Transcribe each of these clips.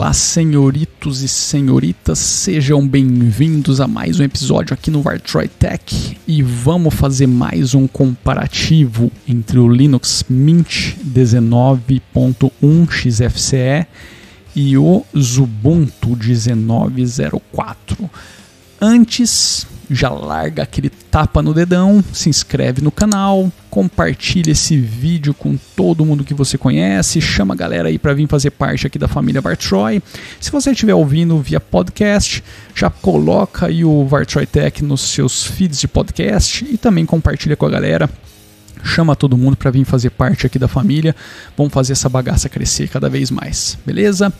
Olá, senhoritos e senhoritas, sejam bem-vindos a mais um episódio aqui no Vartroy Tech e vamos fazer mais um comparativo entre o Linux Mint 19.1 XFCE e o Ubuntu 19.04. Antes, já larga aquele tapa no dedão, se inscreve no canal, compartilha esse vídeo com todo mundo que você conhece, chama a galera aí para vir fazer parte aqui da família Vartroy. Se você estiver ouvindo via podcast, já coloca aí o Vartroy Tech nos seus feeds de podcast e também compartilha com a galera chama todo mundo para vir fazer parte aqui da família. Vamos fazer essa bagaça crescer cada vez mais, beleza?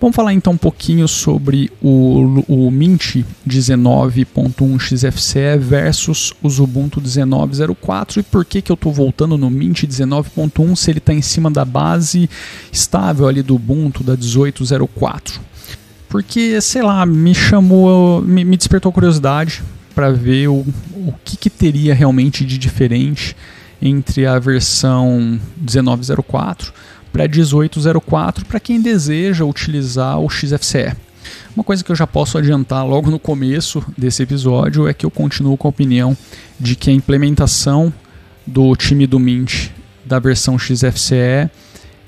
Vamos falar então um pouquinho sobre o, o Mint 19.1 XFCE versus o Ubuntu 19.04 e por que, que eu estou voltando no Mint 19.1 se ele está em cima da base estável ali do Ubuntu da 18.04. Porque, sei lá, me chamou, me, despertou curiosidade para ver o, o que, que teria realmente de diferente entre a versão 1904 para 1804 para quem deseja utilizar o XFCE. Uma coisa que eu já posso adiantar logo no começo desse episódio é que eu continuo com a opinião de que a implementação do time do Mint da versão XFCE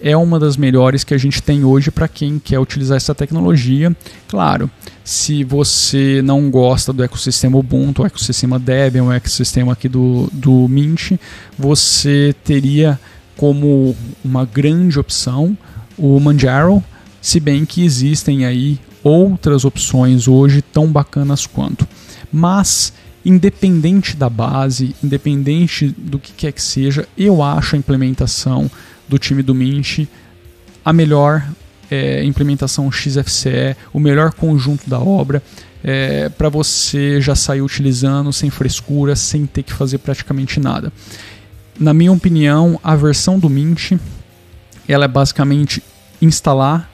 é uma das melhores que a gente tem hoje para quem quer utilizar essa tecnologia. Claro, se você não gosta do ecossistema Ubuntu, o ecossistema Debian, o ecossistema aqui do, do Mint, você teria como uma grande opção o Manjaro, se bem que existem aí outras opções hoje tão bacanas quanto. Mas independente da base, independente do que quer que seja, eu acho a implementação do time do Mint, a melhor é, implementação XFCE, o melhor conjunto da obra, é, para você já sair utilizando sem frescura, sem ter que fazer praticamente nada. Na minha opinião, a versão do Mint ela é basicamente instalar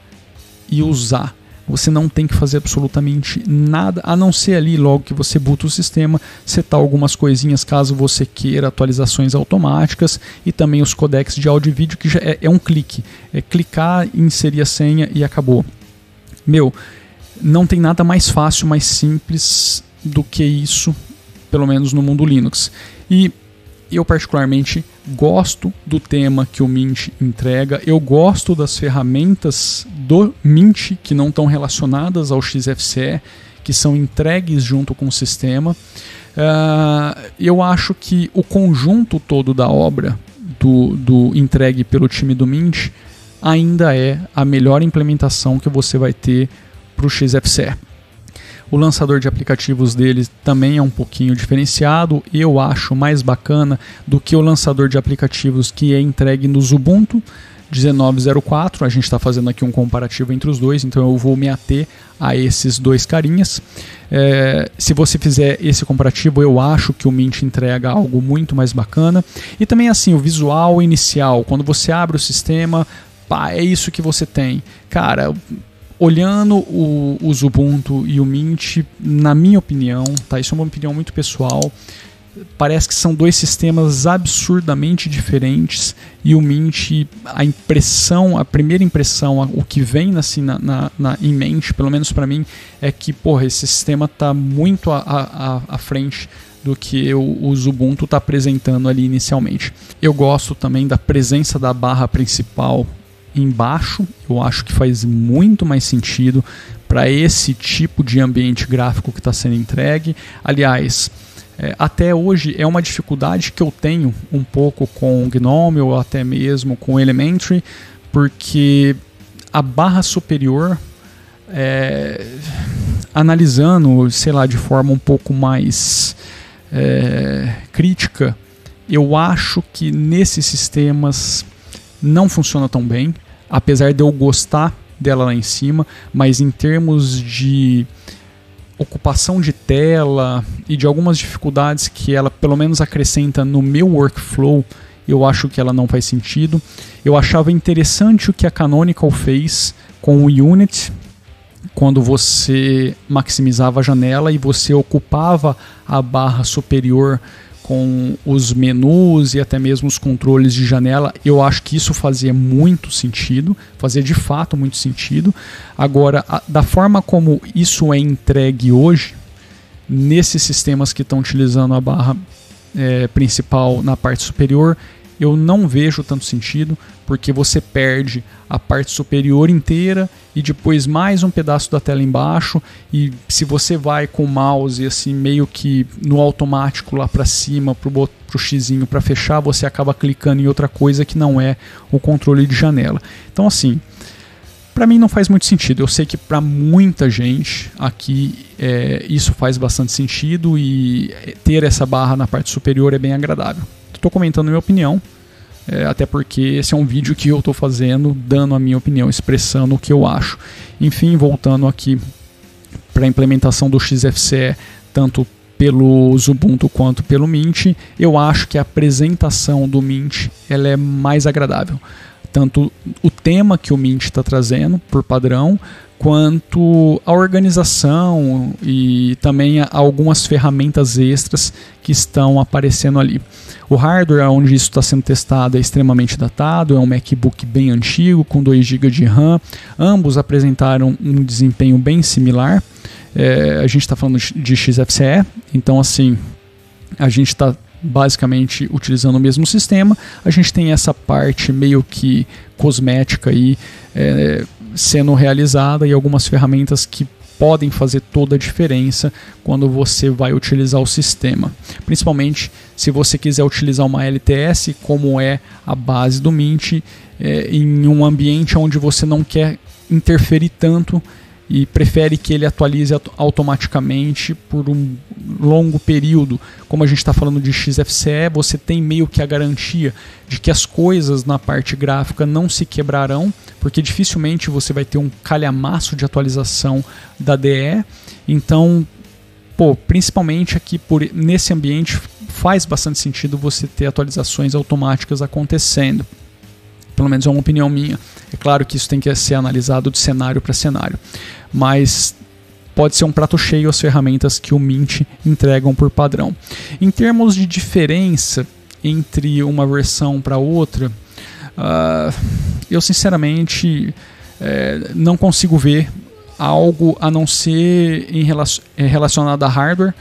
e usar você não tem que fazer absolutamente nada, a não ser ali logo que você boota o sistema, setar algumas coisinhas caso você queira atualizações automáticas e também os codecs de áudio e vídeo que já é, é um clique, é clicar, inserir a senha e acabou. Meu, não tem nada mais fácil, mais simples do que isso, pelo menos no mundo Linux. E eu particularmente gosto do tema que o Mint entrega, eu gosto das ferramentas do Mint que não estão relacionadas ao XFCE, que são entregues junto com o sistema. Uh, eu acho que o conjunto todo da obra do, do entregue pelo time do Mint ainda é a melhor implementação que você vai ter para o XFCE. O lançador de aplicativos deles também é um pouquinho diferenciado, eu acho mais bacana do que o lançador de aplicativos que é entregue no Ubuntu 1904. A gente está fazendo aqui um comparativo entre os dois, então eu vou me ater a esses dois carinhas. É, se você fizer esse comparativo, eu acho que o Mint entrega algo muito mais bacana. E também assim, o visual inicial, quando você abre o sistema, pá, é isso que você tem. Cara, olhando o, o Ubuntu e o Mint, na minha opinião, tá? Isso é uma opinião muito pessoal. Parece que são dois sistemas absurdamente diferentes e o Mint, a impressão, a primeira impressão, o que vem assim na, na, na em mente, pelo menos para mim, é que porra, esse sistema está muito à frente do que o, o Ubuntu está apresentando ali inicialmente. Eu gosto também da presença da barra principal embaixo, eu acho que faz muito mais sentido para esse tipo de ambiente gráfico que está sendo entregue. Aliás, é, até hoje é uma dificuldade que eu tenho um pouco com GNOME ou até mesmo com Elementary, porque a barra superior, é, analisando, sei lá, de forma um pouco mais é, crítica, eu acho que nesses sistemas não funciona tão bem, apesar de eu gostar dela lá em cima, mas em termos de ocupação de tela e de algumas dificuldades que ela pelo menos acrescenta no meu workflow, eu acho que ela não faz sentido. Eu achava interessante o que a Canonical fez com o Unity, quando você maximizava a janela e você ocupava a barra superior com os menus e até mesmo os controles de janela, eu acho que isso fazia muito sentido, fazia de fato muito sentido. Agora, a, da forma como isso é entregue hoje, nesses sistemas que estão utilizando a barra é, principal na parte superior, eu não vejo tanto sentido, porque você perde a parte superior inteira e depois mais um pedaço da tela embaixo. E se você vai com o mouse assim meio que no automático lá para cima pro pro xizinho para fechar, você acaba clicando em outra coisa que não é o controle de janela. Então assim, para mim não faz muito sentido. Eu sei que para muita gente aqui é, isso faz bastante sentido e ter essa barra na parte superior é bem agradável estou comentando minha opinião, é, até porque esse é um vídeo que eu estou fazendo, dando a minha opinião, expressando o que eu acho. Enfim, voltando aqui para a implementação do XFCE, tanto pelo Ubuntu quanto pelo Mint, eu acho que a apresentação do Mint ela é mais agradável. Tanto o tema que o Mint está trazendo, por padrão, quanto a organização e também algumas ferramentas extras que estão aparecendo ali. O hardware onde isso está sendo testado é extremamente datado, é um MacBook bem antigo, com 2 GB de RAM. Ambos apresentaram um desempenho bem similar. É, a gente está falando de XFCE, então assim, a gente está basicamente utilizando o mesmo sistema. A gente tem essa parte meio que cosmética aí, é, sendo realizada e algumas ferramentas que podem fazer toda a diferença quando você vai utilizar o sistema. Principalmente se você quiser utilizar uma LTS, como é a base do Mint, é, em um ambiente onde você não quer interferir tanto e prefere que ele atualize automaticamente por um longo período. Como a gente está falando de XFCE, você tem meio que a garantia de que as coisas na parte gráfica não se quebrarão, porque dificilmente você vai ter um calhamaço de atualização da DE. Então, pô, principalmente aqui por nesse ambiente faz bastante sentido você ter atualizações automáticas acontecendo. Pelo menos é uma opinião minha. É claro que isso tem que ser analisado de cenário para cenário mas pode ser um prato cheio as ferramentas que o Mint entregam por padrão. Em termos de diferença entre uma versão para outra, uh, eu sinceramente é, não consigo ver algo a não ser em relacionado a hardware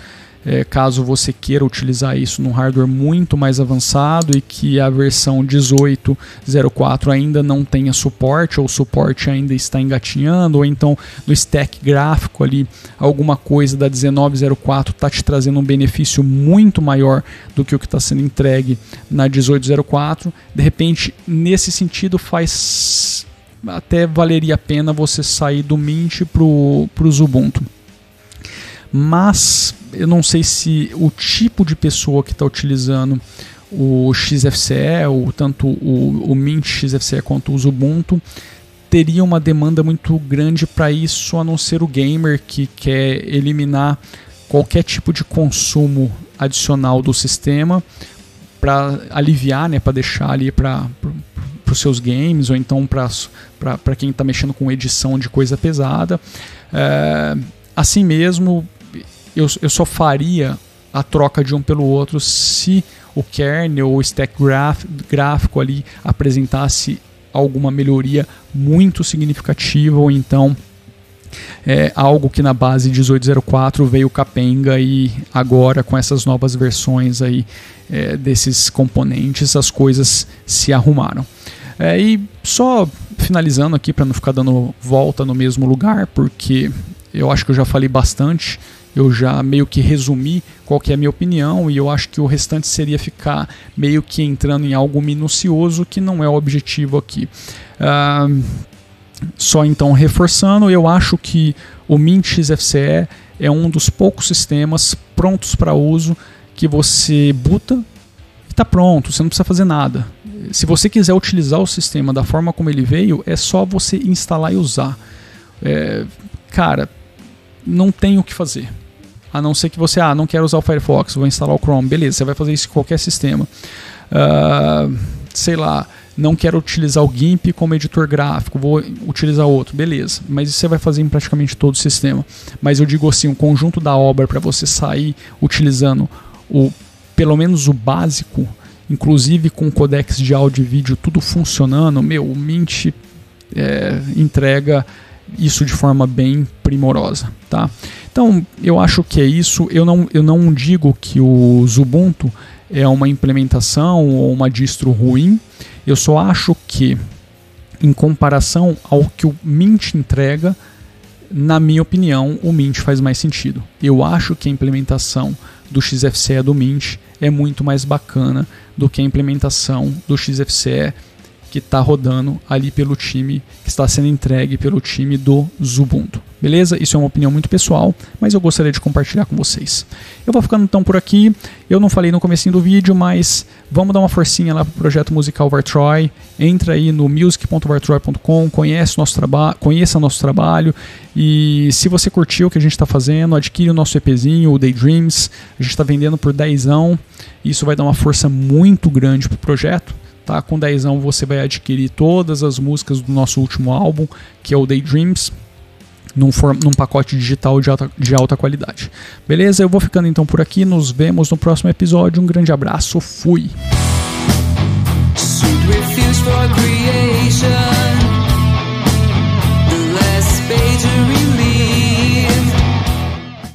é, caso você queira utilizar isso num hardware muito mais avançado e que a versão 18.04 ainda não tenha suporte ou o suporte ainda está engatinhando ou então no stack gráfico ali alguma coisa da 19.04 está te trazendo um benefício muito maior do que o que está sendo entregue na 18.04 de repente nesse sentido faz até valeria a pena você sair do Mint para o Ubuntu. Mas eu não sei se o tipo de pessoa que está utilizando o XFCE, ou tanto o, o Mint XFCE quanto o Ubuntu, teria uma demanda muito grande para isso, a não ser o gamer que quer eliminar qualquer tipo de consumo adicional do sistema para aliviar, né, para deixar ali para os seus games ou então para quem está mexendo com edição de coisa pesada. É, assim mesmo, eu, eu só faria a troca de um pelo outro se o kernel ou o stack graf, gráfico ali apresentasse alguma melhoria muito significativa ou então é algo que na base 1804 veio capenga e agora com essas novas versões aí é, desses componentes as coisas se arrumaram. É, e só finalizando aqui para não ficar dando volta no mesmo lugar, porque eu acho que eu já falei bastante eu já meio que resumi qual que é a minha opinião e eu acho que o restante seria ficar meio que entrando em algo minucioso que não é o objetivo aqui. Uh, só então reforçando, eu acho que o Mint XFCE é um dos poucos sistemas prontos para uso que você buta e está pronto, você não precisa fazer nada. Se você quiser utilizar o sistema da forma como ele veio, é só você instalar e usar. É, cara, não tem o que fazer. A não ser que você, ah, não quero usar o Firefox, vou instalar o Chrome. Beleza, você vai fazer isso em qualquer sistema. Uh, sei lá, não quero utilizar o GIMP como editor gráfico, vou utilizar outro. Beleza, mas isso você vai fazer em praticamente todo o sistema. Mas eu digo assim, um conjunto da obra para você sair utilizando o pelo menos o básico, inclusive com codecs de áudio e vídeo tudo funcionando, meu, o Mint é, entrega isso de forma bem primorosa, tá? Então, eu acho que é isso. Eu não, eu não digo que o Ubuntu é uma implementação ou uma distro ruim. Eu só acho que, em comparação ao que o Mint entrega, na minha opinião, o Mint faz mais sentido. Eu acho que a implementação do XFCE do Mint é muito mais bacana do que a implementação do XFCE que está rodando ali pelo time, que está sendo entregue pelo time do Zubuntu. Beleza? Isso é uma opinião muito pessoal, mas eu gostaria de compartilhar com vocês. Eu vou ficando então por aqui. Eu não falei no comecinho do vídeo, mas vamos dar uma forcinha lá pro projeto musical Vartroy. Entra aí no music.vartroy.com, conhece nosso trabalho, conheça nosso trabalho e se você curtiu o que a gente está fazendo, adquire o nosso EPzinho, o Daydreams. A gente está vendendo por 10 Isso vai dar uma força muito grande pro projeto. Tá? Com 10 você vai adquirir todas as músicas do nosso último álbum, que é o Daydreams, num, num pacote digital de alta, de alta qualidade. Beleza? Eu vou ficando então por aqui. Nos vemos no próximo episódio. Um grande abraço. Fui!